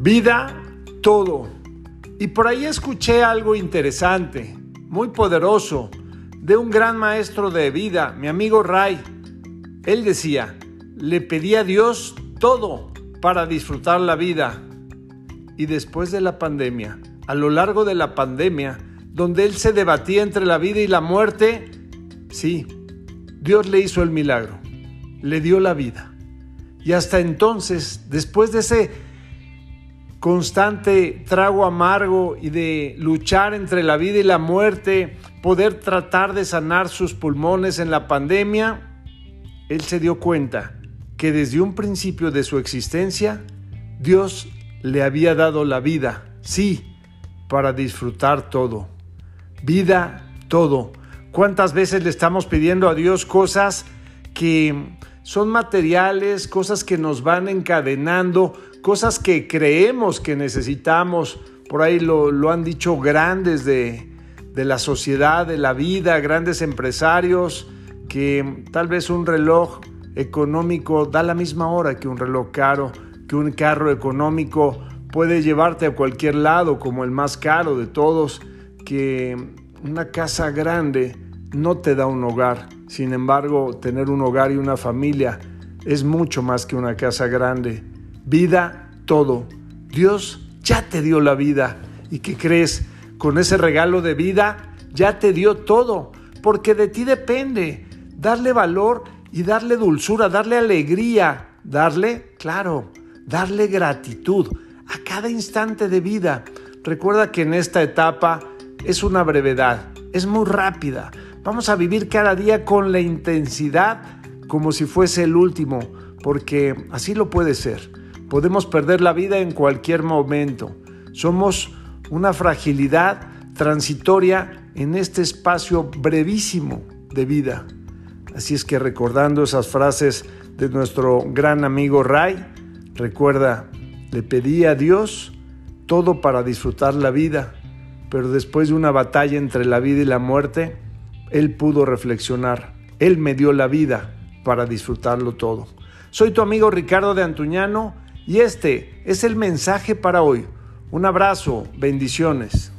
Vida, todo. Y por ahí escuché algo interesante, muy poderoso, de un gran maestro de vida, mi amigo Ray. Él decía, le pedí a Dios todo para disfrutar la vida. Y después de la pandemia, a lo largo de la pandemia, donde él se debatía entre la vida y la muerte, sí, Dios le hizo el milagro, le dio la vida. Y hasta entonces, después de ese constante trago amargo y de luchar entre la vida y la muerte, poder tratar de sanar sus pulmones en la pandemia, él se dio cuenta que desde un principio de su existencia, Dios le había dado la vida, sí, para disfrutar todo. Vida, todo. ¿Cuántas veces le estamos pidiendo a Dios cosas que son materiales, cosas que nos van encadenando, cosas que creemos que necesitamos, por ahí lo, han dicho grandes de, de la sociedad, de la vida, grandes empresarios, que tal vez un reloj económico da la misma hora que un reloj caro, que un carro económico puede llevarte a cualquier lado como el más caro de todos, que una casa grande no te da un hogar. Sin embargo, tener un hogar y una familia es mucho más que una casa grande vida, todo. Dios ya te dio la vida. ¿Y qué crees? Con ese regalo de vida ya te dio todo, porque de ti depende darle valor y darle dulzura, darle alegría, darle, claro, darle gratitud a cada instante de vida. Recuerda que en esta etapa es una brevedad, es muy rápida. Vamos a vivir cada día con la intensidad como si fuese el último, porque así lo puede ser. Podemos perder la vida en cualquier momento. Somos una fragilidad transitoria en este espacio brevísimo de vida. Así es que recordando esas frases de nuestro gran amigo Ray, recuerda, le pedí a Dios todo para disfrutar la vida, pero después de una batalla entre la vida y la muerte, Él pudo reflexionar. Él me dio la vida para disfrutarlo todo. Soy tu amigo Ricardo de Antuñano y este es el mensaje para hoy. Un abrazo, bendiciones.